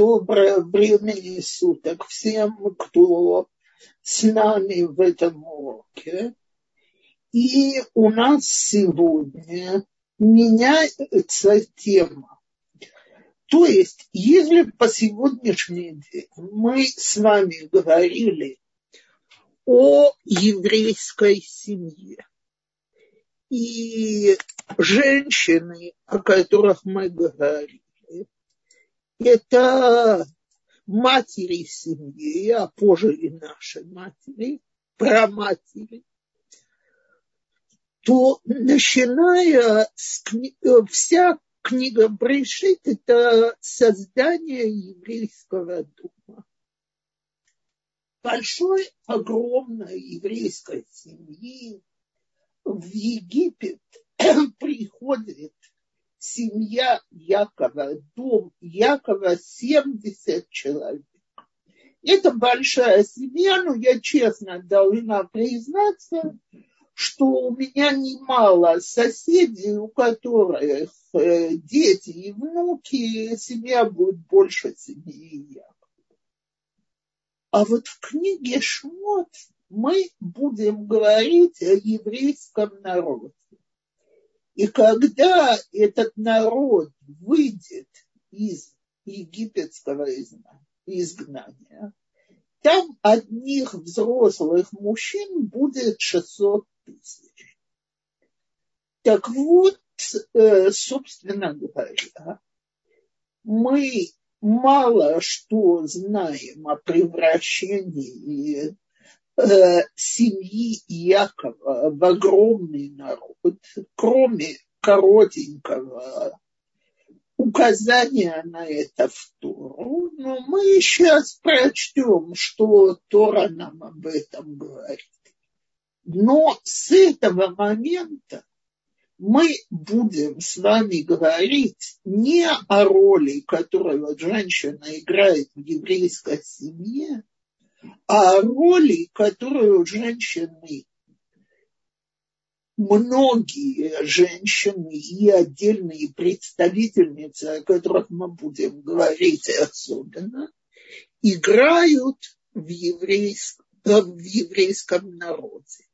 Доброе времени суток всем, кто с нами в этом уроке. И у нас сегодня меняется тема. То есть, если по сегодняшний день мы с вами говорили о еврейской семье, и женщины, о которых мы говорили, это матери семьи, а позже и наши матери, праматери, то начиная с кни... вся книга Брешит – это создание еврейского дома. Большой, огромной еврейской семьи в Египет приходит семья Якова, дом Якова 70 человек. Это большая семья, но я честно должна признаться, что у меня немало соседей, у которых э, дети и внуки, семья будет больше семьи Якова. А вот в книге Шмот мы будем говорить о еврейском народе. И когда этот народ выйдет из египетского изгнания, там одних взрослых мужчин будет 600 тысяч. Так вот, э, собственно говоря, мы мало что знаем о превращении семьи Якова в огромный народ, кроме коротенького указания на это в Тору, но мы сейчас прочтем, что Тора нам об этом говорит. Но с этого момента мы будем с вами говорить не о роли, которую женщина играет в еврейской семье, а роли, которую женщины, многие женщины и отдельные представительницы, о которых мы будем говорить особенно, играют в еврейском, в еврейском народе.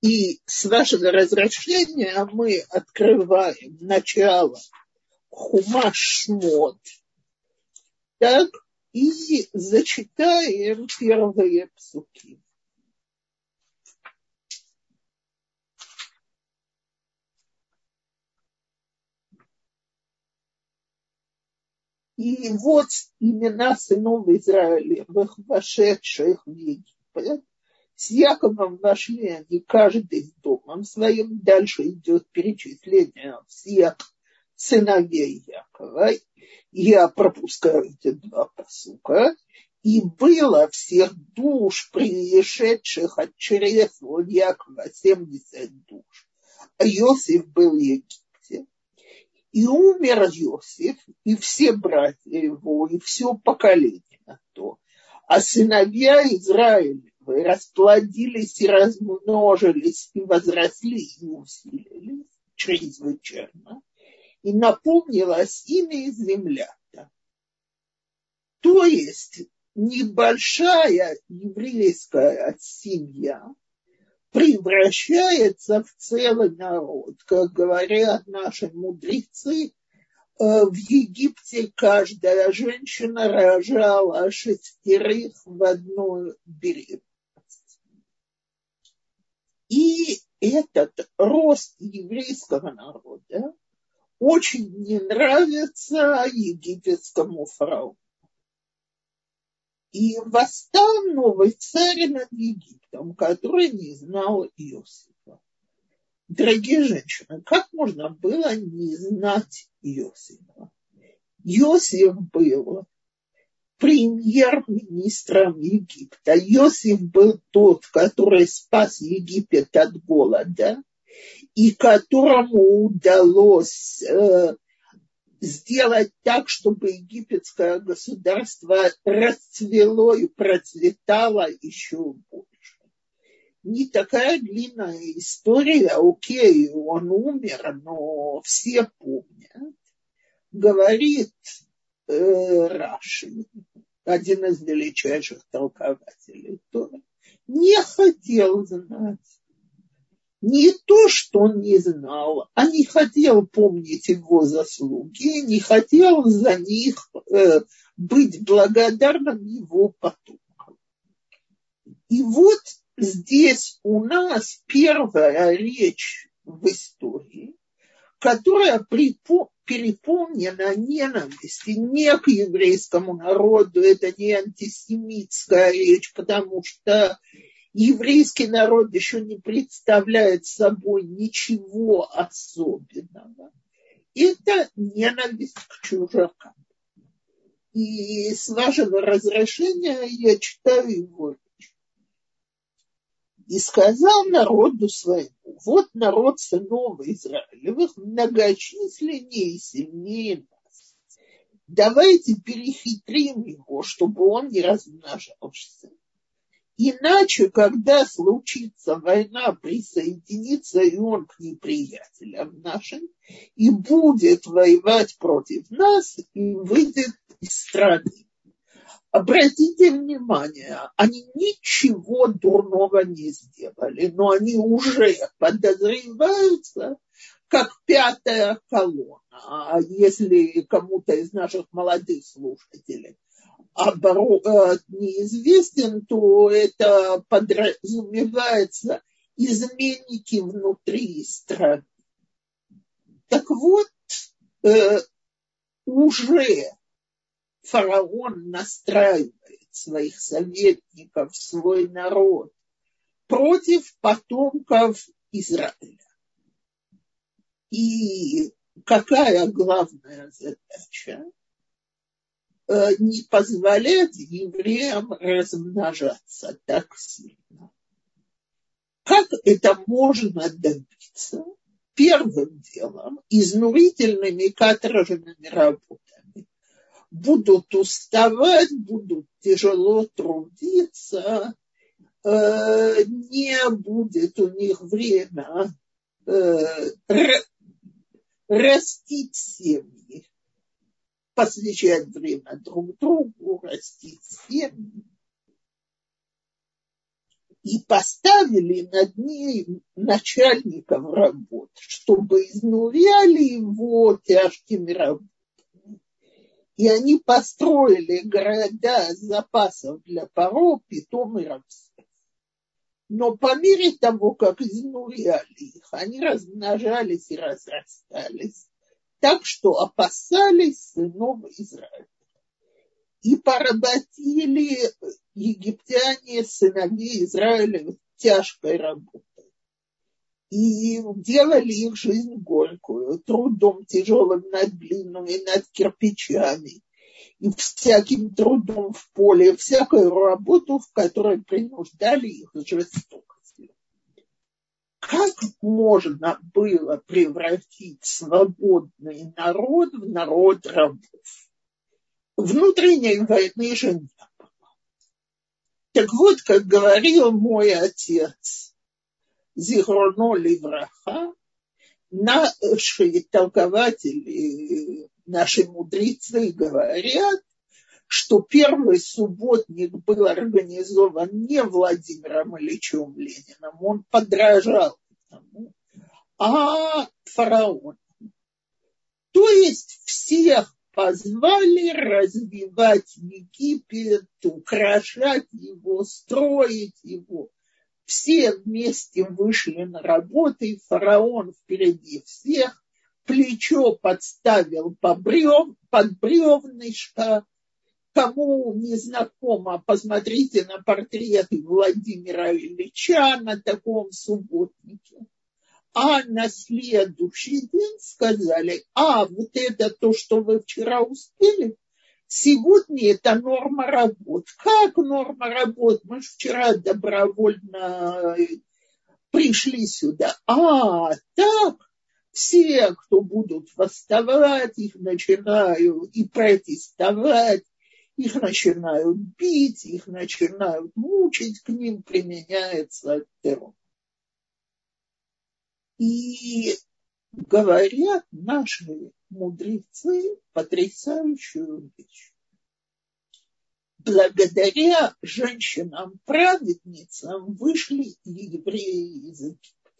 И с вашего разрешения мы открываем начало Хумаш Шмот, так, и зачитаем первые псуки. И вот имена сынов Израилевых, вошедших в Египет, с Яковом вошли они каждый с домом своим. Дальше идет перечисление всех сыновей Якова я пропускаю эти два посука. И было всех душ, пришедших от чресла Якова, 70 душ. А Иосиф был в Египте. И умер Иосиф, и все братья его, и все поколение на то. А сыновья Израилевы расплодились и размножились, и возросли, и усилились чрезвычайно и наполнилась ими земля. То есть небольшая еврейская семья превращается в целый народ. Как говорят наши мудрецы, э, в Египте каждая женщина рожала шестерых в одну беременность. И этот рост еврейского народа очень не нравится египетскому фараону. И восстал новый царь над Египтом, который не знал Иосифа. Дорогие женщины, как можно было не знать Иосифа? Иосиф был премьер-министром Египта. Иосиф был тот, который спас Египет от голода и которому удалось э, сделать так, чтобы египетское государство расцвело и процветало еще больше. Не такая длинная история, окей, он умер, но все помнят. Говорит э, Раши, один из величайших толкователей Торы, не хотел знать. Не то, что он не знал, а не хотел помнить его заслуги, не хотел за них э, быть благодарным его потомкам. И вот здесь у нас первая речь в истории, которая переполнена ненавистью не к еврейскому народу, это не антисемитская речь, потому что еврейский народ еще не представляет собой ничего особенного. Это ненависть к чужакам. И с вашего разрешения я читаю его и сказал народу своему, вот народ сынов Израилевых многочисленнее и сильнее нас. Давайте перехитрим его, чтобы он не размножался. Иначе, когда случится война, присоединится и он к неприятелям нашим и будет воевать против нас и выйдет из страны. Обратите внимание, они ничего дурного не сделали, но они уже подозреваются, как пятая колонна. А если кому-то из наших молодых слушателей оборот э, неизвестен, то это подразумевается изменники внутри страны. Так вот, э, уже фараон настраивает своих советников, свой народ против потомков Израиля. И какая главная задача? Э, не позволять евреям размножаться так сильно. Как это можно добиться? Первым делом изнурительными каторжными работами будут уставать, будут тяжело трудиться, э, не будет у них время э, растить семьи, посвящать время друг другу, растить семьи. И поставили над ней начальников работ, чтобы изнуряли его тяжкими работами и они построили города запасов для паров, питом и рабств. Но по мере того, как изнуряли их, они размножались и разрастались, так что опасались сынов Израиля. И поработили египтяне сыновей Израиля тяжкой работой и делали их жизнь горькую, трудом тяжелым над глиной, над кирпичами, и всяким трудом в поле, всякую работу, в которой принуждали их жестокостью. Как можно было превратить свободный народ в народ рабов? Внутренней войны же не было. Так вот, как говорил мой отец, Зихроно Ливраха, наши толкователи, наши мудрецы говорят, что первый субботник был организован не Владимиром Ильичем Лениным, он подражал тому, а фараоном. То есть всех позвали развивать Египет, украшать его, строить его все вместе вышли на работу, и фараон впереди всех, плечо подставил под бревнышко. Кому не знакомо, посмотрите на портрет Владимира Ильича на таком субботнике. А на следующий день сказали, а вот это то, что вы вчера успели, Сегодня это норма работ. Как норма работ? Мы же вчера добровольно пришли сюда. А, так, все, кто будут восставать, их начинают и протестовать, их начинают бить, их начинают мучить, к ним применяется террор. И говорят наши мудрецы потрясающую вещь. Благодаря женщинам-праведницам вышли евреи из Египта.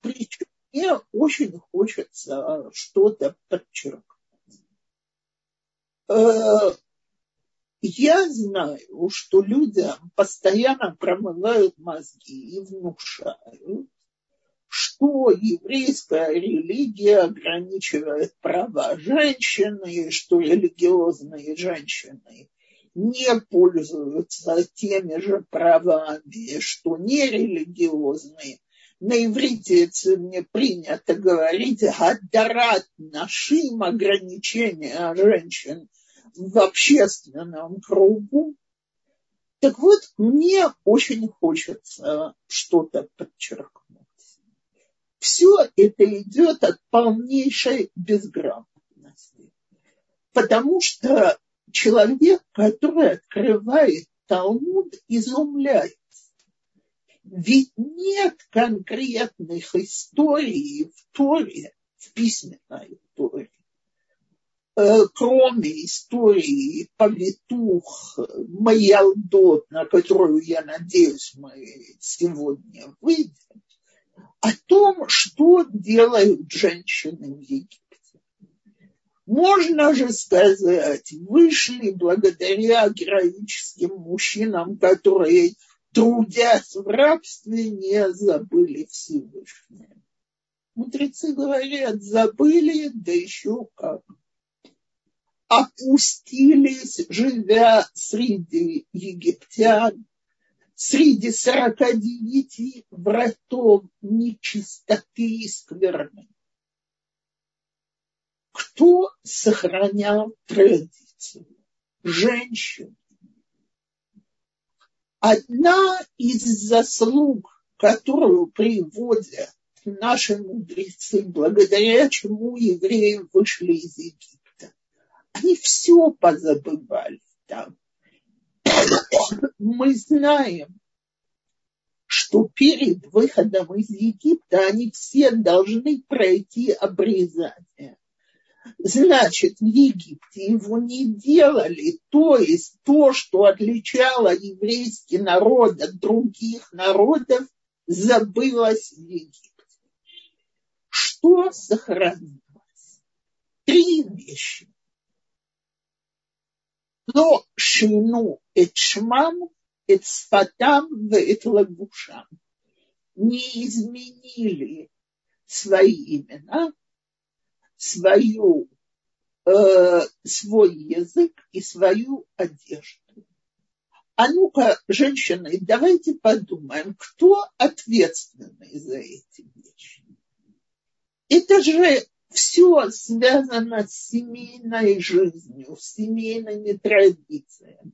Причем мне очень хочется что-то подчеркнуть. Э, я знаю, что людям постоянно промывают мозги и внушают, что еврейская религия ограничивает права женщины, что религиозные женщины не пользуются теми же правами, что нерелигиозные. На иврите мне принято говорить «гадарат нашим» ограничения женщин в общественном кругу. Так вот, мне очень хочется что-то подчеркнуть все это идет от полнейшей безграмотности. Потому что человек, который открывает Талмуд, изумляется. Ведь нет конкретных историй в Торе, в письменной Торе, кроме истории повитух Маялдот, на которую, я надеюсь, мы сегодня выйдем, о том, что делают женщины в Египте. Можно же сказать, вышли благодаря героическим мужчинам, которые, трудясь в рабстве, не забыли Всевышнего. Мудрецы говорят, забыли, да еще как. Опустились, живя среди египтян, среди сорока девяти вратов нечистоты и скверны. Кто сохранял традицию? Женщины. Одна из заслуг, которую приводят наши мудрецы, благодаря чему евреи вышли из Египта, они все позабывали там мы знаем, что перед выходом из Египта они все должны пройти обрезание. Значит, в Египте его не делали, то есть то, что отличало еврейский народ от других народов, забылось в Египте. Что сохранилось? Три вещи. לא שינו את שמם, את שפתם ואת לבושם. Не изменили свои имена, свою, э, свой язык и свою одежду. А ну-ка, женщины, давайте подумаем, кто ответственный за эти вещи. Это же все связано с семейной жизнью, с семейными традициями.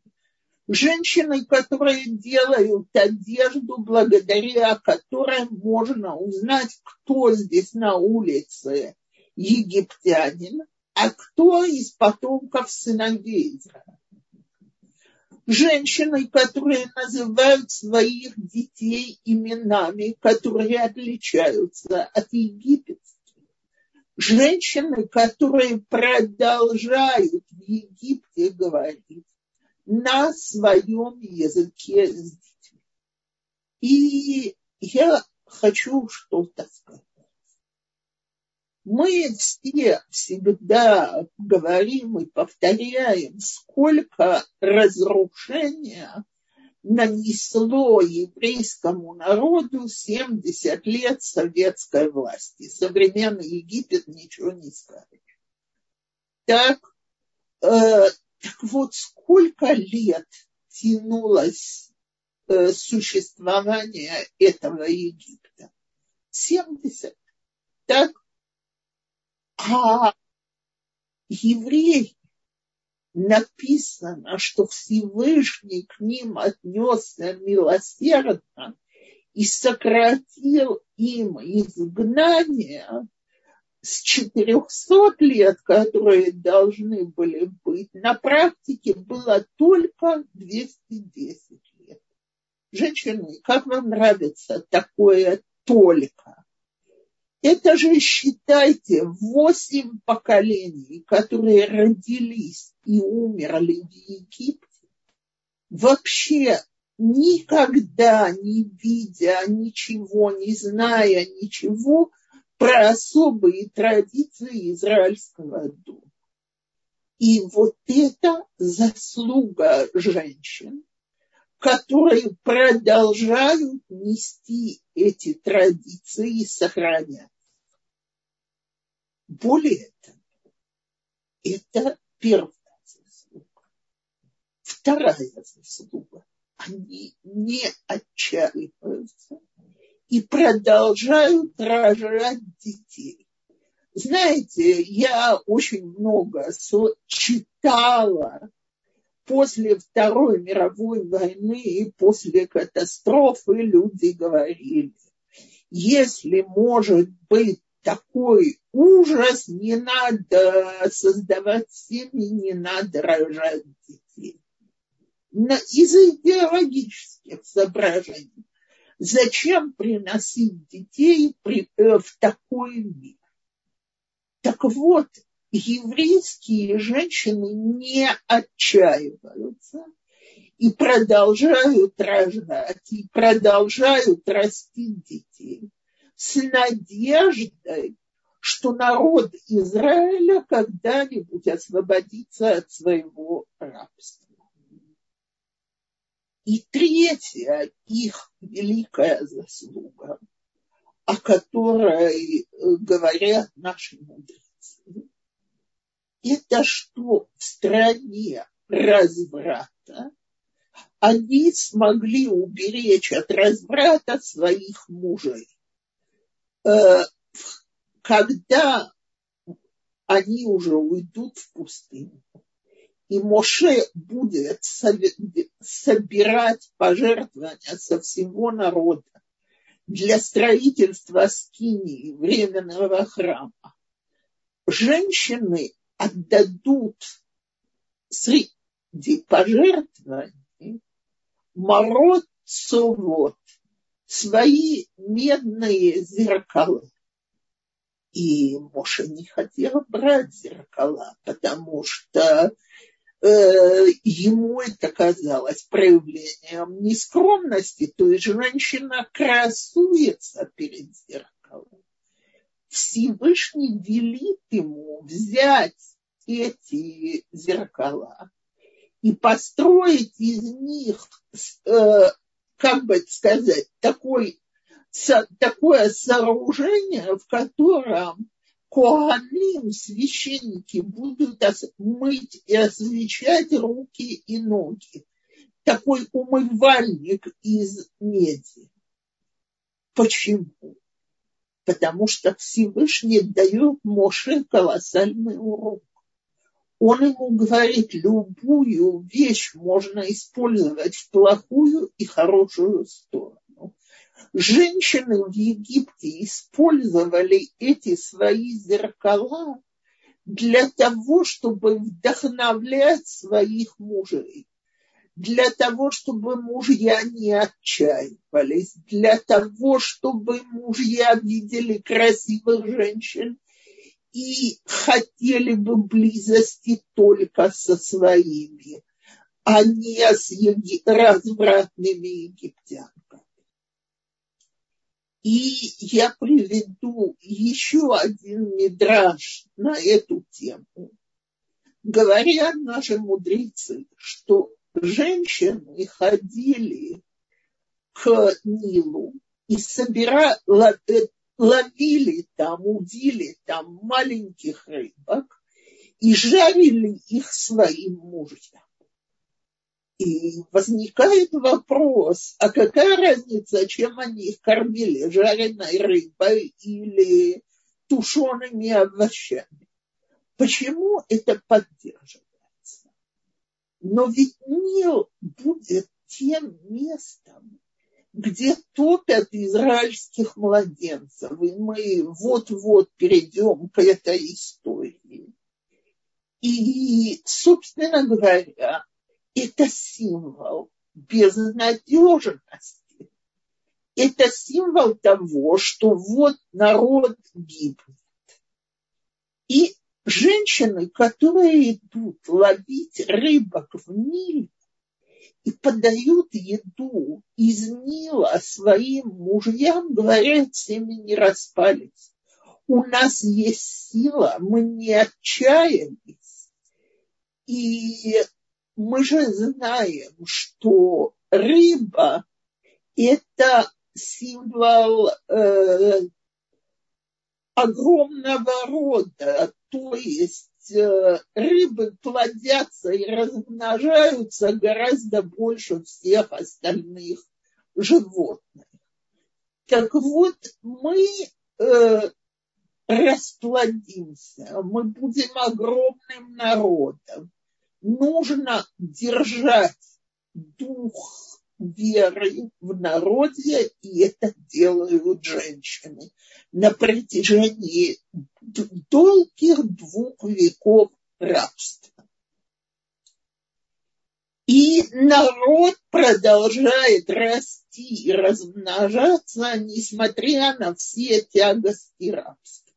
Женщины, которые делают одежду, благодаря которой можно узнать, кто здесь на улице египтянин, а кто из потомков сыновей Израиля. Женщины, которые называют своих детей именами, которые отличаются от египетских женщины, которые продолжают в Египте говорить на своем языке с детьми. И я хочу что-то сказать. Мы все всегда говорим и повторяем, сколько разрушения нанесло еврейскому народу 70 лет советской власти. Современный Египет ничего не скажет. Так, э, так вот, сколько лет тянулось э, существование этого Египта? 70. Так, а евреи написано, что Всевышний к ним отнесся милосердно и сократил им изгнание с 400 лет, которые должны были быть, на практике было только 210 лет. Женщины, как вам нравится такое только? Это же, считайте, восемь поколений, которые родились и умерли в Египте, вообще никогда не видя ничего, не зная ничего про особые традиции израильского дома. И вот это заслуга женщин, которые продолжают нести эти традиции и сохранять. Более того, это первая заслуга. Вторая заслуга. Они не отчаиваются и продолжают рожать детей. Знаете, я очень много читала после Второй мировой войны и после катастрофы люди говорили, если может быть такой ужас, не надо создавать семьи, не надо рожать детей. Из-за идеологических соображений. Зачем приносить детей э, в такой мир? Так вот, еврейские женщины не отчаиваются и продолжают рожать, и продолжают растить детей с надеждой, что народ Израиля когда-нибудь освободится от своего рабства. И третья их великая заслуга, о которой говорят наши мудрецы, это что в стране разврата они смогли уберечь от разврата своих мужей. Э, когда они уже уйдут в пустыню, и Моше будет собирать пожертвования со всего народа для строительства скинии временного храма, женщины отдадут среди пожертвований мород совод, свои медные зеркала. И Моша не хотел брать зеркала, потому что э, ему это казалось проявлением нескромности, то есть женщина красуется перед зеркалом. Всевышний велит ему взять эти зеркала и построить из них, э, как бы сказать, такой, такое сооружение, в котором Коаним, священники, будут мыть и освещать руки и ноги. Такой умывальник из меди. Почему? Потому что Всевышний дает Моше колоссальный урок. Он ему говорит, любую вещь можно использовать в плохую и хорошую сторону женщины в Египте использовали эти свои зеркала для того, чтобы вдохновлять своих мужей, для того, чтобы мужья не отчаивались, для того, чтобы мужья видели красивых женщин и хотели бы близости только со своими, а не с развратными египтянами. И я приведу еще один мидраж на эту тему. Говорят наши мудрецы, что женщины ходили к Нилу и собирали, ловили там, удили там маленьких рыбок и жарили их своим мужьям. И возникает вопрос, а какая разница, чем они их кормили, жареной рыбой или тушеными овощами? Почему это поддерживается? Но ведь Нил будет тем местом, где топят израильских младенцев. И мы вот-вот перейдем к этой истории. И, собственно говоря, это символ безнадежности. это символ того, что вот народ гибнет. Женщины, которые идут ловить рыбок в Ниле и подают еду из Нила своим мужьям, говорят, семьи не распались. У нас есть сила, мы не отчаялись. И мы же знаем, что рыба – это символ э, огромного рода, то есть э, рыбы плодятся и размножаются гораздо больше всех остальных животных. Так вот, мы э, расплодимся, мы будем огромным народом. Нужно держать дух веры в народе, и это делают женщины на протяжении долгих двух веков рабства. И народ продолжает расти и размножаться, несмотря на все тягости рабства.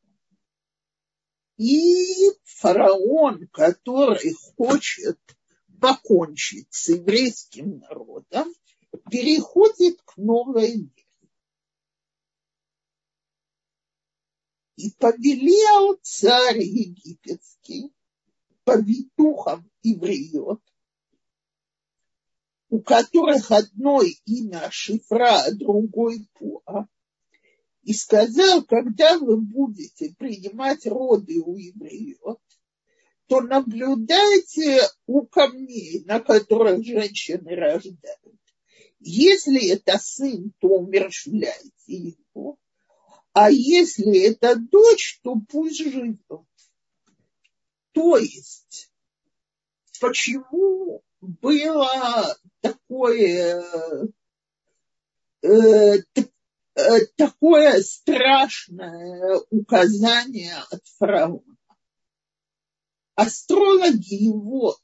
И фараон, который хочет покончить с еврейским народом, переходит к новой вере. И повелел царь египетский повитухам евреев, у которых одно имя Шифра, а другой Пуа, и сказал, когда вы будете принимать роды у евреев, то наблюдайте у камней, на которых женщины рождают. Если это сын, то умерщвляйте его. А если это дочь, то пусть живет. То есть, почему было такое, э, э, такое страшное указание от фараона? Астрологи его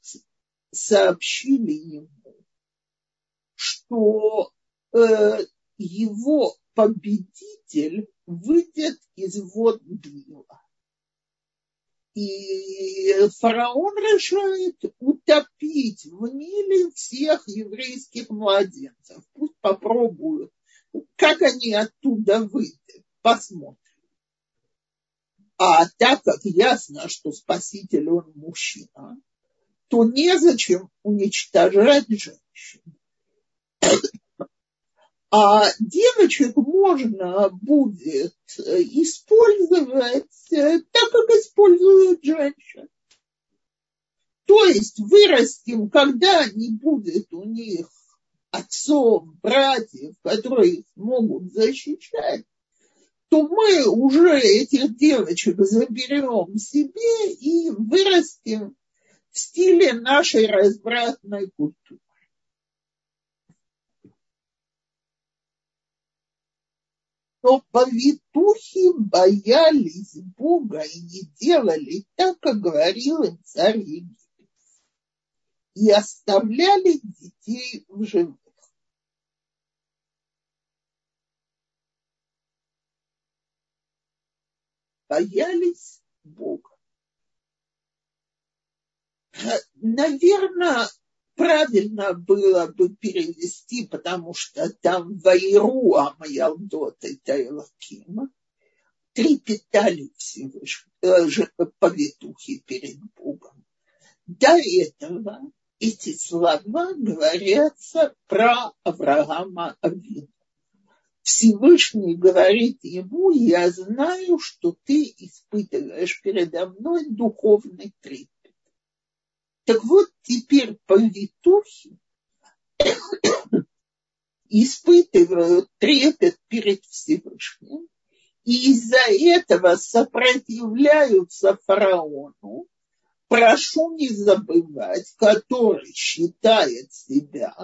сообщили ему, что э, его победитель выйдет из вод Нила. И фараон решает утопить в Ниле всех еврейских младенцев. Пусть попробуют, как они оттуда выйдут. Посмотрим. А так как ясно, что спаситель он мужчина, то незачем уничтожать женщин. А девочек можно будет использовать так, как используют женщин. То есть вырастим, когда не будет у них отцов, братьев, которые их могут защищать, то мы уже этих девочек заберем себе и вырастим в стиле нашей развратной культуры. Но повитухи боялись Бога и не делали так, как говорил им царь Египет. И оставляли детей в живых. Боялись Бога. Наверное, правильно было бы перевести, потому что там Вайру Амаялдот это Элакима, трепетали Всевышнего, э, повитухи перед Богом. До этого эти слова говорятся про Авраама Авину. Всевышний говорит ему, я знаю, что ты испытываешь передо мной духовный трепет. Так вот, теперь повитухи испытывают трепет перед Всевышним, и из-за этого сопротивляются фараону, прошу не забывать, который считает себя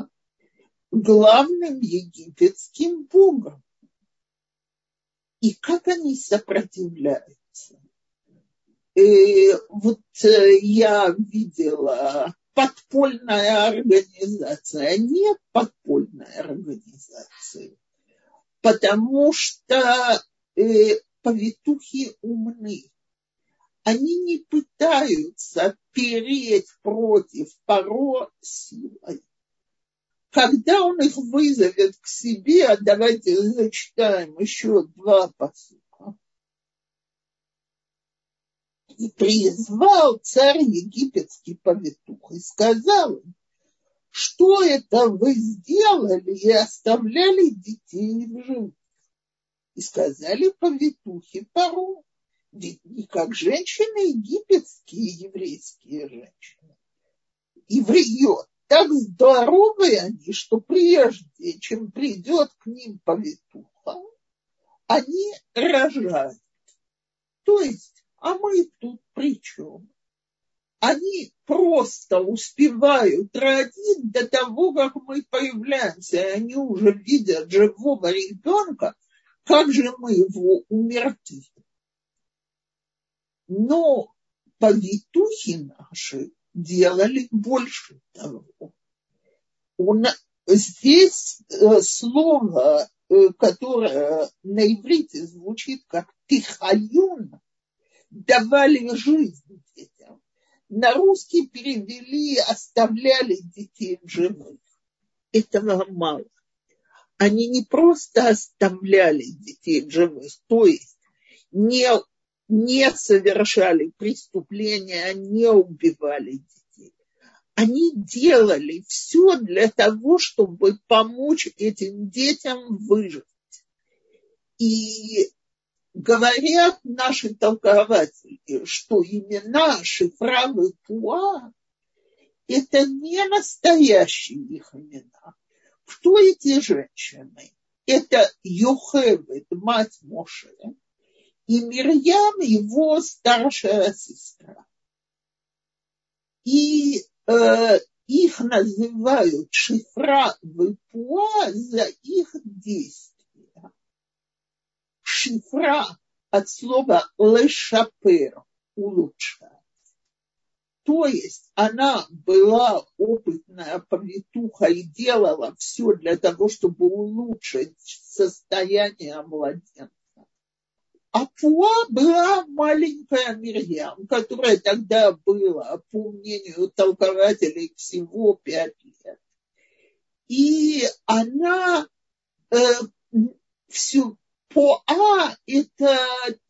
главным египетским богом. И как они сопротивляются? И вот э, я видела подпольная организация, нет подпольной организации. потому что э, повитухи умны. Они не пытаются переть против Паро силой. Когда он их вызовет к себе, давайте зачитаем еще два посука. И призвал царь египетский повитух и сказал им, что это вы сделали и оставляли детей в живых? И сказали повитухи пару, не как женщины египетские, еврейские женщины. И врет. Так здоровы они, что прежде, чем придет к ним повитуха, они рожают. То есть, а мы тут при чем? они просто успевают родить до того, как мы появляемся, и они уже видят живого ребенка, как же мы его умертвим. Но повитухи наши делали больше того. Он, здесь э, слово, э, которое на иврите звучит как тихаюн, давали жизнь детям на русский перевели, оставляли детей в живых. Этого мало. Они не просто оставляли детей в живых, то есть не, не совершали преступления, не убивали детей. Они делали все для того, чтобы помочь этим детям выжить. И говорят наши толкователи, что имена Шифрав и Пуа – это не настоящие их имена. Кто эти женщины? Это Йохевед, мать Моше, и Мирьям, его старшая сестра. И э, их называют Шифра и за их действия шифра от слова лешапер – улучшать. То есть она была опытная повитуха и делала все для того, чтобы улучшить состояние младенца. А Пуа была маленькая Мирьям, которая тогда была, по мнению толкователей, всего пять лет. И она э, всю, по А это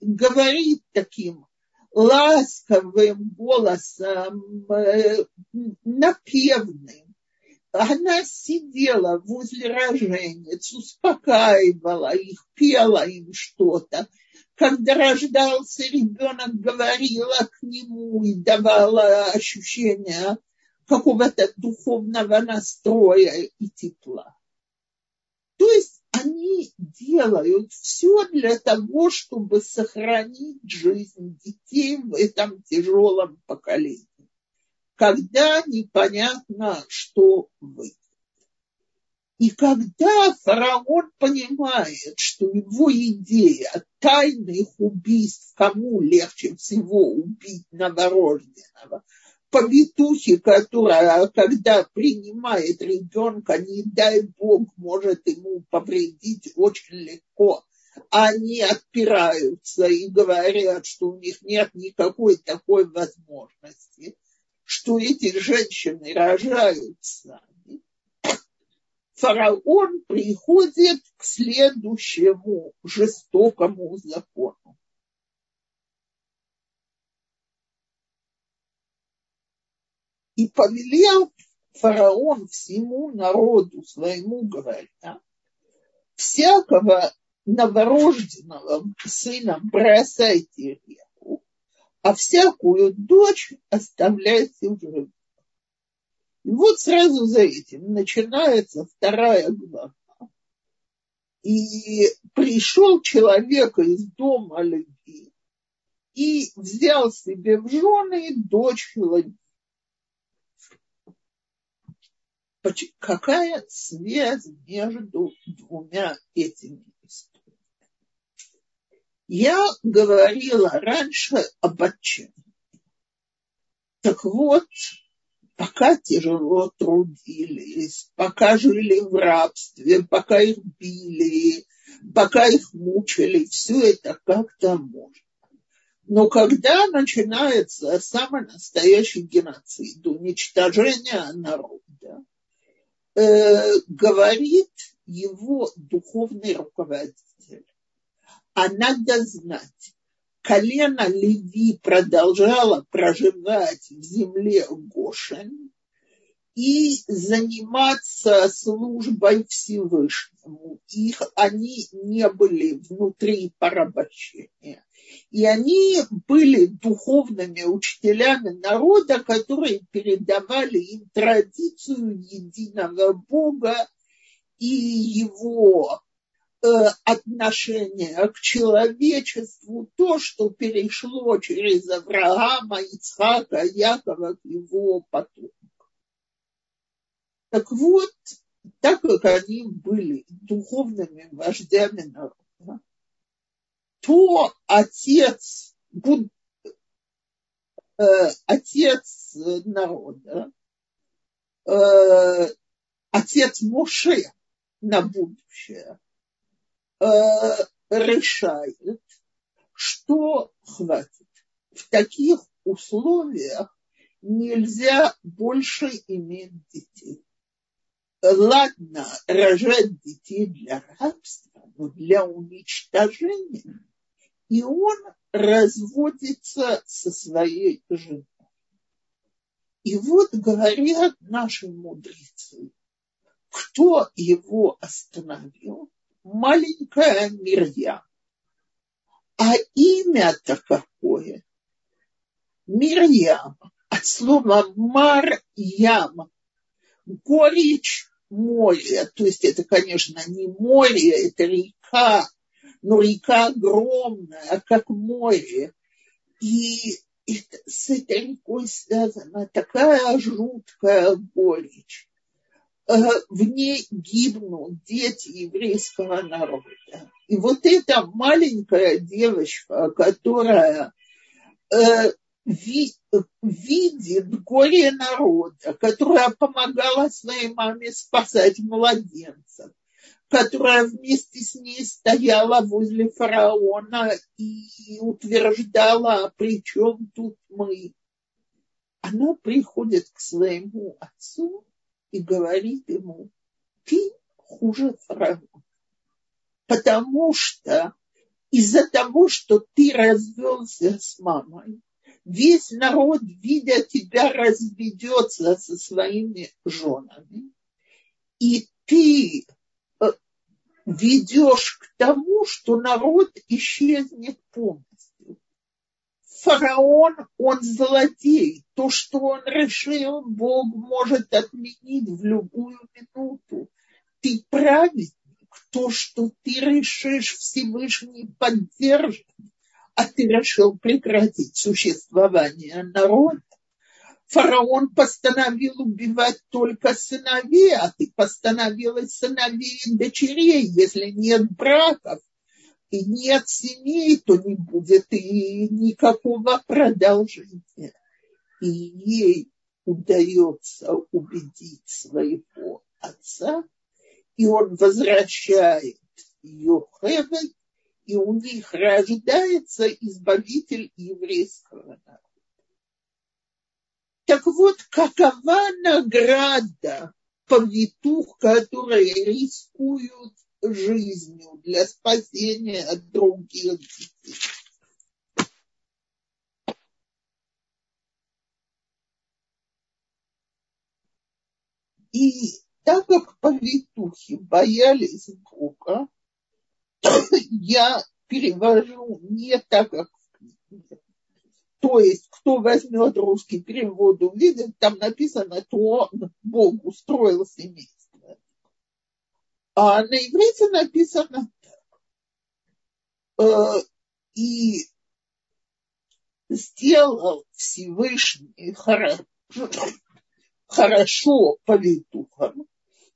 говорит таким ласковым голосом, э, напевным. Она сидела возле роженец, успокаивала их, пела им что-то. Когда рождался ребенок, говорила к нему и давала ощущение какого-то духовного настроя и тепла. То есть они делают все для того, чтобы сохранить жизнь детей в этом тяжелом поколении, когда непонятно, что выйдет. И когда фараон понимает, что его идея тайных убийств, кому легче всего убить новорожденного – повитухи, которая, когда принимает ребенка, не дай бог, может ему повредить очень легко. Они отпираются и говорят, что у них нет никакой такой возможности, что эти женщины рожают сами. Фараон приходит к следующему жестокому закону И повелел фараон всему народу своему, говоря, всякого новорожденного сына бросайте реку, а всякую дочь оставляйте в живых. И вот сразу за этим начинается вторая глава. И пришел человек из дома Леви и взял себе в жены дочь Леви. Какая связь между двумя этими историями. Я говорила раньше об отчаянии. Так вот, пока тяжело трудились, пока жили в рабстве, пока их били, пока их мучили, все это как-то можно. Но когда начинается самый настоящий геноцид, уничтожение народа, э, говорит его духовный руководитель, а надо знать, колено Леви продолжало проживать в земле Гошин, и заниматься службой Всевышнему. Их, они не были внутри порабощения. И они были духовными учителями народа, которые передавали им традицию единого Бога и его э, отношение к человечеству, то, что перешло через Авраама, Ицхака, Якова к его потомкам. Так вот, так как они были духовными вождями народа, то отец, э, отец народа, э, отец Моше на будущее э, решает, что хватит. В таких условиях нельзя больше иметь детей ладно рожать детей для рабства, но для уничтожения. И он разводится со своей женой. И вот говорят наши мудрецы, кто его остановил? Маленькая Мирьям. А имя-то какое? Мирьям. От слова Мар-Ям. Горечь море. То есть это, конечно, не море, это река, но река огромная, как море. И это, с этой рекой связана такая жуткая горечь. Э, в ней гибнут дети еврейского народа. И вот эта маленькая девочка, которая э, видит горе народа, которая помогала своей маме спасать младенцев, которая вместе с ней стояла возле фараона и утверждала, при чем тут мы. Она приходит к своему отцу и говорит ему, ты хуже фараона. Потому что из-за того, что ты развелся с мамой, весь народ, видя тебя, разведется со своими женами, и ты э, ведешь к тому, что народ исчезнет полностью. Фараон, он злодей. То, что он решил, Бог может отменить в любую минуту. Ты праведник. То, что ты решишь, Всевышний поддержит а ты решил прекратить существование народа. Фараон постановил убивать только сыновей, а ты постановила сыновей и дочерей. Если нет браков и нет семей, то не будет и никакого продолжения. И ей удается убедить своего отца, и он возвращает ее Хевет и у них рождается избавитель еврейского народа. Так вот, какова награда повитух, которые рискуют жизнью для спасения других детей? И так как повитухи боялись Бога, я перевожу не так, как. То есть, кто возьмет русский перевод, увидит, там написано, то Бог устроил семейство. А на иврите написано. Э, и сделал Всевышний хорошо, хорошо повитухам,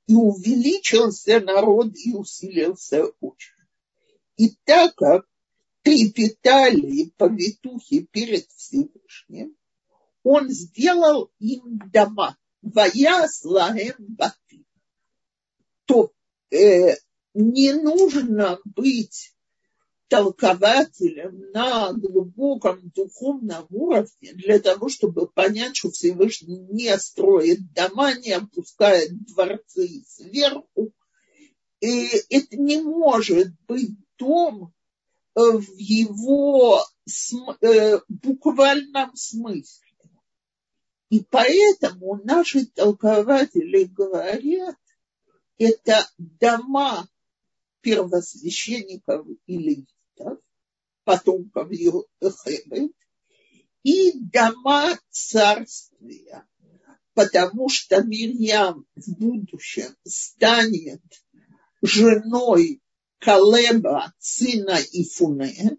и увеличился народ и усилился очень. И так как трепетали повитухи перед Всевышним, он сделал им дома. Вая слаем баты. То э, не нужно быть толкователем на глубоком духовном уровне для того, чтобы понять, что Всевышний не строит дома, не опускает дворцы сверху. И это не может быть дом э, в его э, буквальном смысле. И поэтому наши толкователи говорят, это дома первосвященников и левитов, потомков Хевет, и дома царствия, потому что Мирьям в будущем станет женой Калеба, сына Ифуне,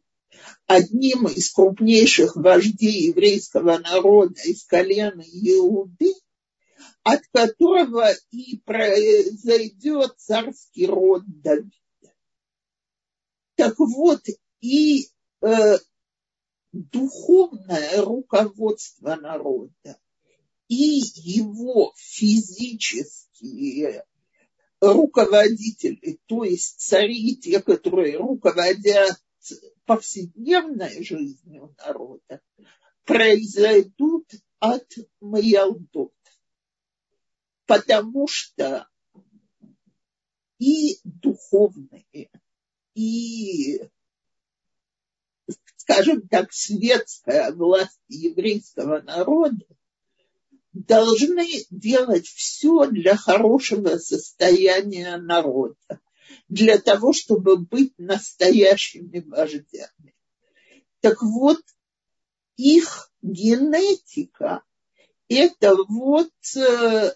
одним из крупнейших вождей еврейского народа из колена Иуды, от которого и произойдет царский род Давида. Так вот, и э, духовное руководство народа, и его физические руководители, то есть цари, те, которые руководят повседневной жизнью народа, произойдут от Маялдот. Потому что и духовные, и, скажем так, светская власть еврейского народа должны делать все для хорошего состояния народа, для того, чтобы быть настоящими вождями. Так вот, их генетика – это вот э,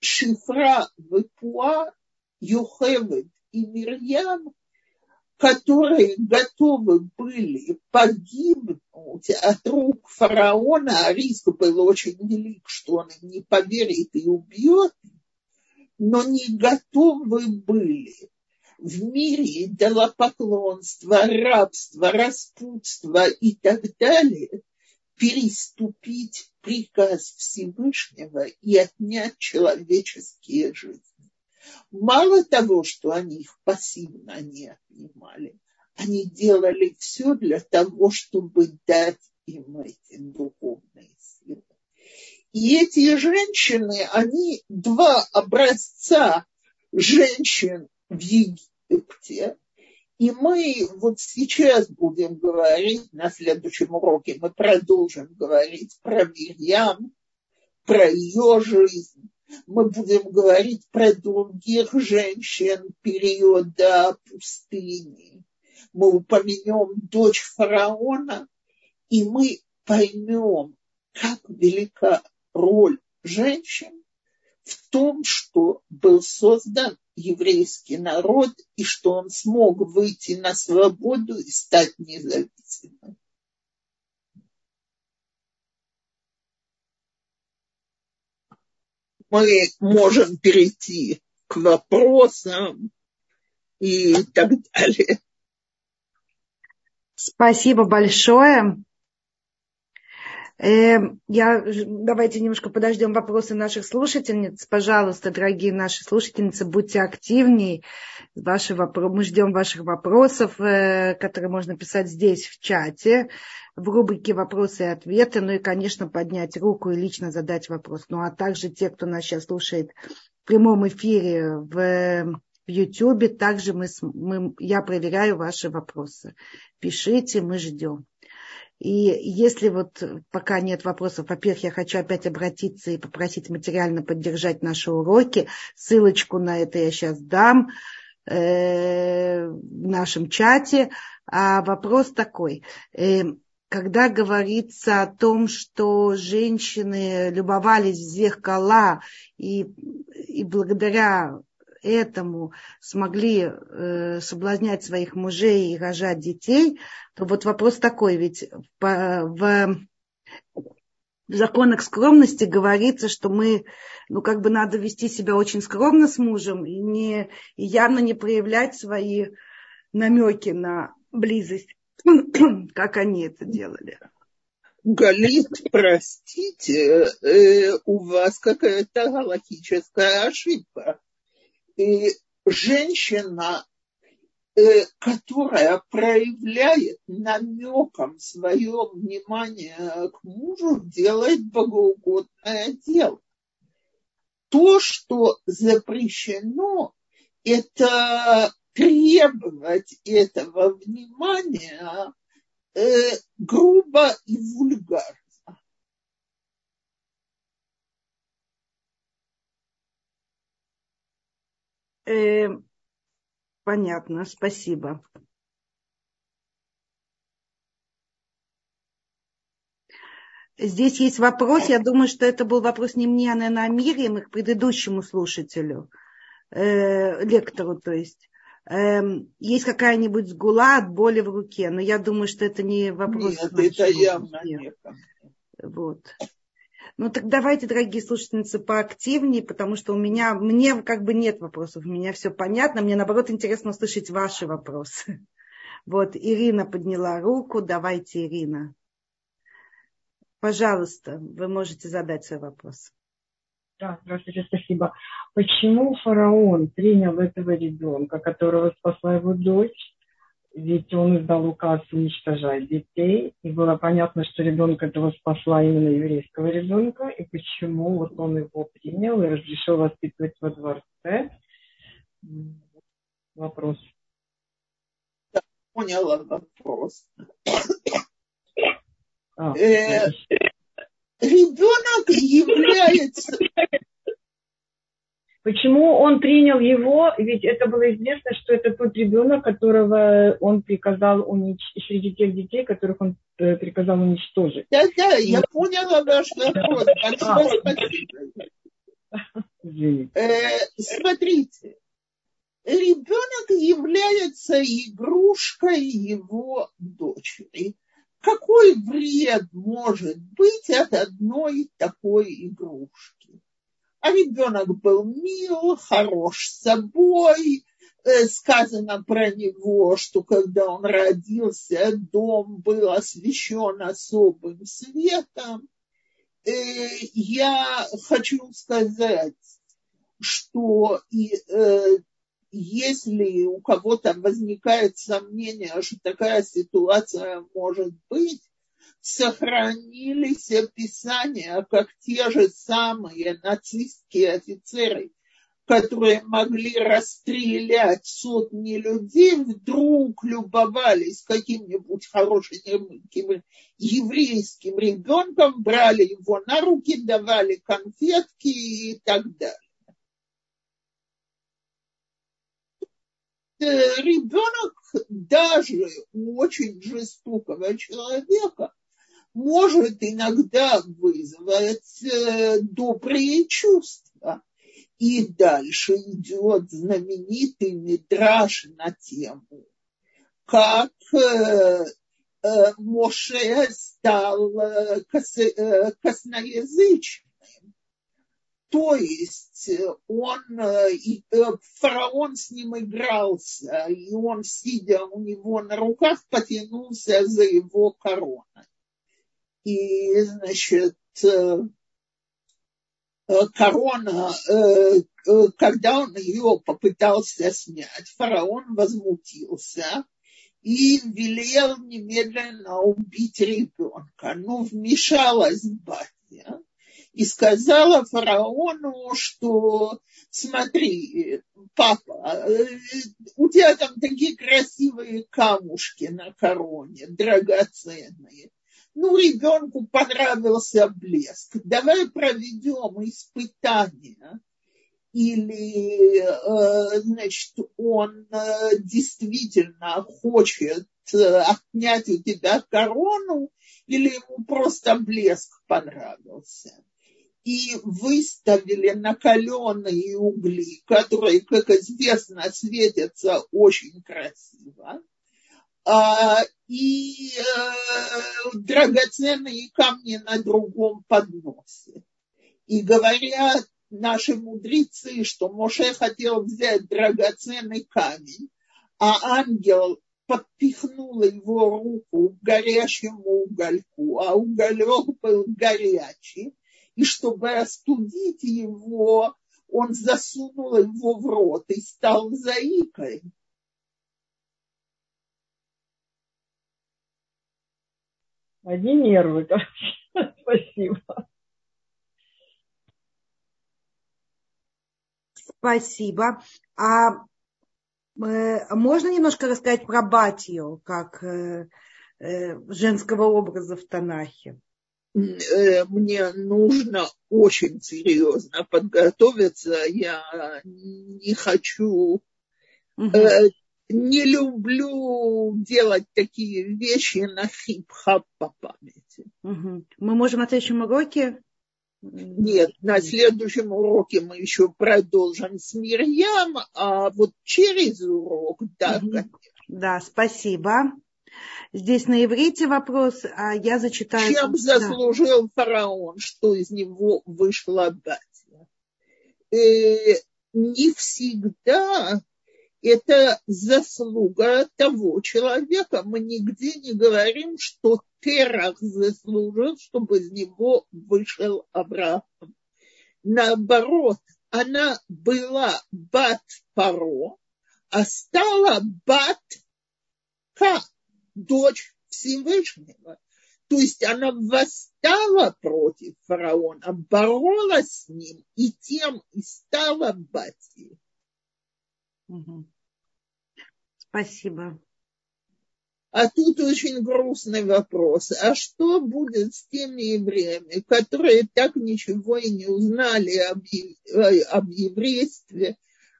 Шифра, Вепуа, Юхевед и Мирьям, которые готовы были погибнуть от рук фараона, а риск был очень велик, что он не поверит и убьет, но не готовы были в мире идолопоклонства, рабства, распутства и так далее переступить приказ Всевышнего и отнять человеческие жизни. Мало того, что они их пассивно не отнимали, они делали все для того, чтобы дать им эти духовные силы. И эти женщины, они два образца женщин в Египте. И мы вот сейчас будем говорить, на следующем уроке мы продолжим говорить про Мирьям, про ее жизнь, мы будем говорить про других женщин периода пустыни. Мы упомянем дочь фараона, и мы поймем, как велика роль женщин в том, что был создан еврейский народ и что он смог выйти на свободу и стать независимым. Мы можем перейти к вопросам и так далее. Спасибо большое. Э, я, давайте немножко подождем вопросы наших слушательниц. Пожалуйста, дорогие наши слушательницы, будьте активнее. Ваши вопро... Мы ждем ваших вопросов, э, которые можно писать здесь в чате в рубрике «Вопросы и ответы», ну и, конечно, поднять руку и лично задать вопрос. Ну а также те, кто нас сейчас слушает в прямом эфире в, в YouTube, также мы, мы, я проверяю ваши вопросы. Пишите, мы ждем. И если вот пока нет вопросов, во-первых, я хочу опять обратиться и попросить материально поддержать наши уроки. Ссылочку на это я сейчас дам э, в нашем чате. А вопрос такой. Э, когда говорится о том, что женщины любовались в зеркала и, и благодаря этому смогли э, соблазнять своих мужей и рожать детей, то вот вопрос такой, ведь в, в, в законах скромности говорится, что мы, ну как бы надо вести себя очень скромно с мужем и, не, и явно не проявлять свои намеки на близость как они это делали. Галит, простите, э, у вас какая-то галактическая ошибка. И женщина, э, которая проявляет намеком свое внимание к мужу, делает богоугодное дело. То, что запрещено, это требовать этого внимания э, грубо и вульгарно. Э, понятно, спасибо. Здесь есть вопрос, я думаю, что это был вопрос не мне, а, наверное, а Мирием, и к предыдущему слушателю, э, лектору, то есть. Э, есть какая-нибудь сгула от боли в руке, но я думаю, что это не вопрос. Нет, это явно не Вот. Ну так давайте, дорогие слушательницы, поактивнее, потому что у меня, мне как бы нет вопросов, у меня все понятно, мне наоборот интересно услышать ваши вопросы. Вот, Ирина подняла руку, давайте, Ирина. Пожалуйста, вы можете задать свой вопрос. Да, здравствуйте, спасибо. Почему фараон принял этого ребенка, которого спасла его дочь, ведь он издал указ уничтожать детей, и было понятно, что ребенка этого спасла именно еврейского ребенка, и почему вот он его принял и разрешил воспитывать во дворце. Вопрос. Я поняла вопрос. А, э, ребенок является Почему он принял его? Ведь это было известно, что это тот ребенок, которого он приказал уничтожить, среди тех детей, которых он э, приказал уничтожить. Да, да, я поняла ваш вопрос. Большое спасибо. Э, смотрите, ребенок является игрушкой его дочери. Какой вред может быть от одной такой игрушки? А ребенок был мил, хорош собой. Э, сказано про него, что когда он родился, дом был освещен особым светом. Э, я хочу сказать, что и, э, если у кого-то возникает сомнение, что такая ситуация может быть, сохранились описания, как те же самые нацистские офицеры, которые могли расстрелять сотни людей, вдруг любовались каким-нибудь хорошим еврейским ребенком, брали его на руки, давали конфетки и так далее. Э, ребенок даже у очень жестокого человека может иногда вызвать э, добрые чувства. И дальше идет знаменитый мидраж на тему, как э, э, Моше стал кос, косноязычным. То есть он, фараон с ним игрался, и он, сидя у него на руках, потянулся за его короной. И, значит, э, э, корона, э, когда он ее попытался снять, фараон возмутился и велел немедленно убить ребенка. Но вмешалась батя и сказала фараону, что смотри, папа, у тебя там такие красивые камушки на короне, драгоценные ну, ребенку понравился блеск, давай проведем испытание. Или, э, значит, он э, действительно хочет э, отнять у тебя корону, или ему просто блеск понравился. И выставили накаленные угли, которые, как известно, светятся очень красиво и э, драгоценные камни на другом подносе. И говорят наши мудрецы, что Моше хотел взять драгоценный камень, а ангел подпихнул его руку к горящему угольку, а уголек был горячий, и чтобы остудить его, он засунул его в рот и стал заикой. Одни нервы, короче. Спасибо. Спасибо. А э, можно немножко рассказать про Батию, как э, э, женского образа в Танахе? Мне нужно очень серьезно подготовиться. Я не хочу, угу. Не люблю делать такие вещи на хип-хап по памяти. Угу. Мы можем на следующем уроке нет, на следующем уроке мы еще продолжим с Мирьям, а вот через урок, да, конечно. Да, спасибо. Здесь на иврите вопрос, а я зачитаю. Чем заслужил да. фараон, что из него вышла батя? Э, не всегда это заслуга того человека. Мы нигде не говорим, что Терах заслужил, чтобы из него вышел Авраам. Наоборот, она была бат Паро, а стала бат Ка, дочь Всевышнего. То есть она восстала против фараона, боролась с ним и тем и стала батей. Спасибо. А тут очень грустный вопрос. А что будет с теми евреями, которые так ничего и не узнали об, э, об еврействе,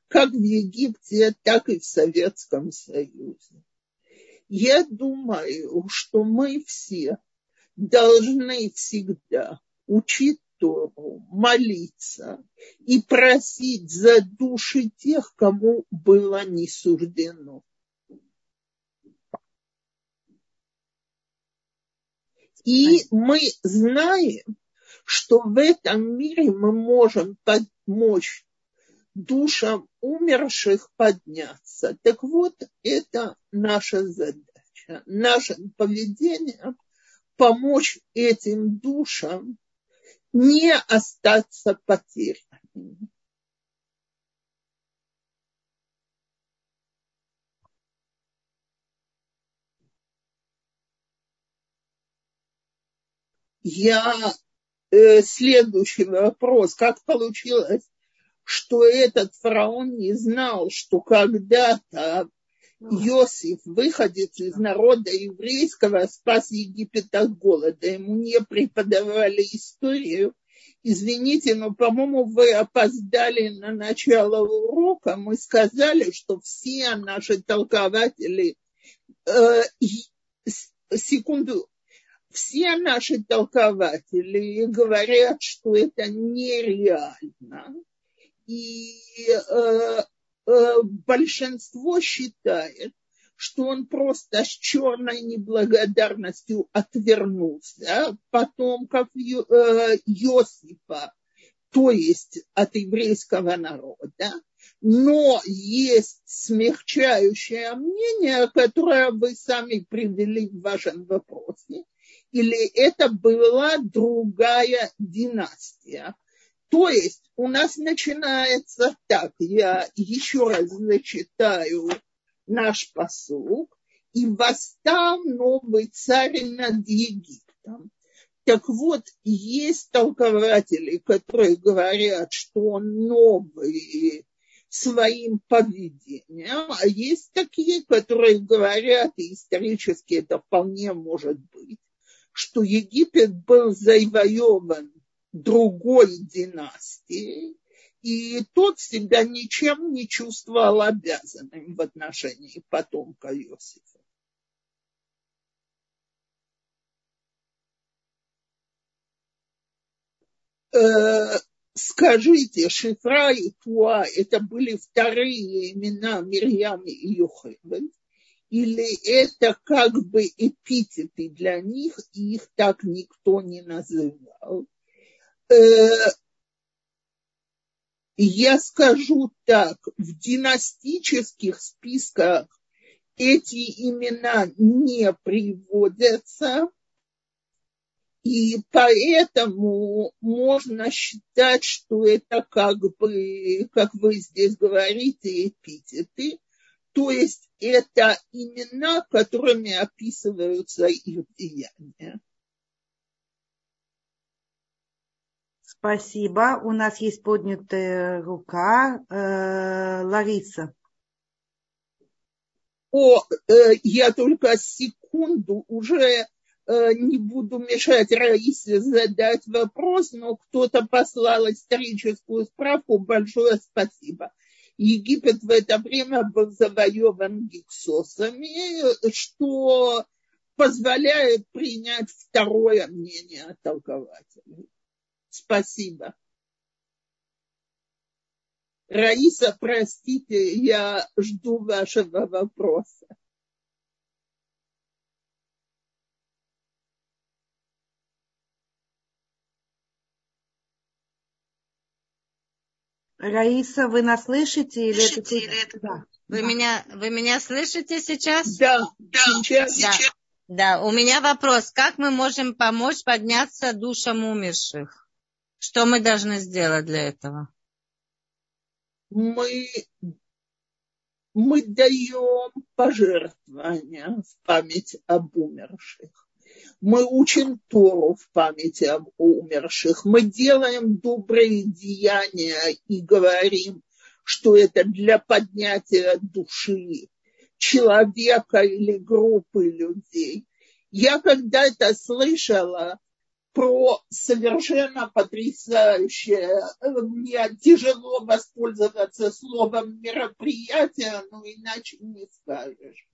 как в Египте, так и в Советском Союзе? Я думаю, что мы все должны всегда учить Тору, молиться и просить за души тех, кому было не суждено. И мы знаем, что в этом мире мы можем помочь душам умерших подняться. Так вот, это наша задача. Нашим поведением помочь этим душам не остаться потерянными. Я э, следующий вопрос. Как получилось, что этот фараон не знал, что когда-то Иосиф, выходец из народа еврейского, спас Египет от голода. Ему не преподавали историю. Извините, но, по-моему, вы опоздали на начало урока. Мы сказали, что все наши толкователи... Э, секунду. Все наши толкователи говорят, что это нереально. И Э, большинство считает, что он просто с черной неблагодарностью отвернулся потомков э, Иосифа, то есть от еврейского народа. Но есть смягчающее мнение, которое вы сами привели в вашем вопросе. Или это была другая династия. То есть у нас начинается так, я еще раз зачитаю наш посуг, и восстал новый царь над Египтом. Так вот, есть толкователи, которые говорят, что он новый своим поведением, а есть такие, которые говорят, и исторически это вполне может быть, что Египет был завоеван другой династии, и тот себя ничем не чувствовал обязанным в отношении потомка Иосифа. Э, скажите, Шифра и Туа – это были вторые имена Мирьям и Йохевель? Или это как бы эпитеты для них, и их так никто не называл? Э, я скажу так, в династических списках эти имена не приводятся, И поэтому можно считать, что это как бы, как вы здесь говорите, эпитеты, то есть это имена, которыми описываются их деяния. Спасибо. У нас есть поднятая рука. Э, Лариса. О, э, я только секунду уже э, не буду мешать Раисе задать вопрос, но кто-то послал историческую справку. Большое спасибо. Египет в это время был завоеван гиксосами, что позволяет принять второе мнение толкователей. Спасибо. Раиса, простите, я жду вашего вопроса. Раиса, вы нас слышите? Или слышите, это... Или это... Да. Вы, да. Меня, вы меня слышите сейчас? Да, да, сейчас. Да. да, у меня вопрос. Как мы можем помочь подняться душам умерших? Что мы должны сделать для этого? Мы, мы даем пожертвования в память об умерших. Мы учим Тору в память об умерших. Мы делаем добрые деяния и говорим, что это для поднятия души человека или группы людей. Я когда-то слышала, про совершенно потрясающее, мне тяжело воспользоваться словом мероприятие, но иначе не скажешь.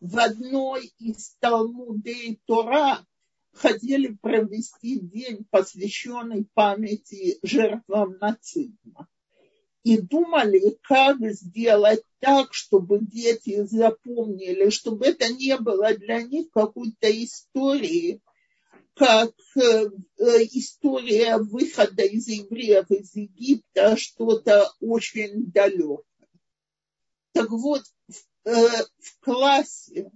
В одной из Талмудей Тора хотели провести день, посвященный памяти жертвам нацизма и думали, как сделать так, чтобы дети запомнили, чтобы это не было для них какой-то истории, как э, история выхода из евреев из Египта, что-то очень далекое. Так вот, в, э, в классе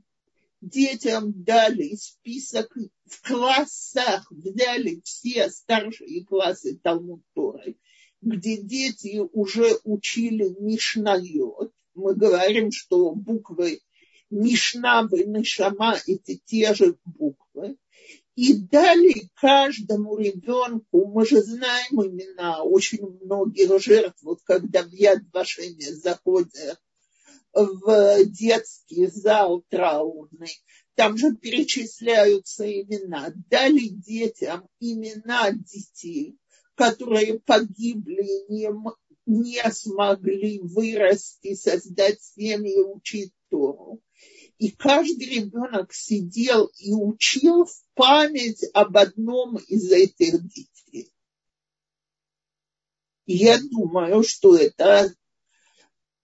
детям дали список, в классах взяли все старшие классы Талмуд Торы где дети уже учили Мишнайот. Мы говорим, что буквы Мишна и Нишама – это те же буквы. И дали каждому ребенку, мы же знаем имена очень многих жертв, вот когда в Яд Вашене заходят в детский зал траурный, там же перечисляются имена. Дали детям имена детей, которые погибли, не, не смогли вырасти, создать семьи, учить Тору. И каждый ребенок сидел и учил в память об одном из этих детей. Я думаю, что это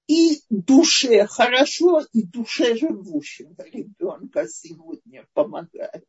и душе хорошо, и душе живущего ребенка сегодня помогает.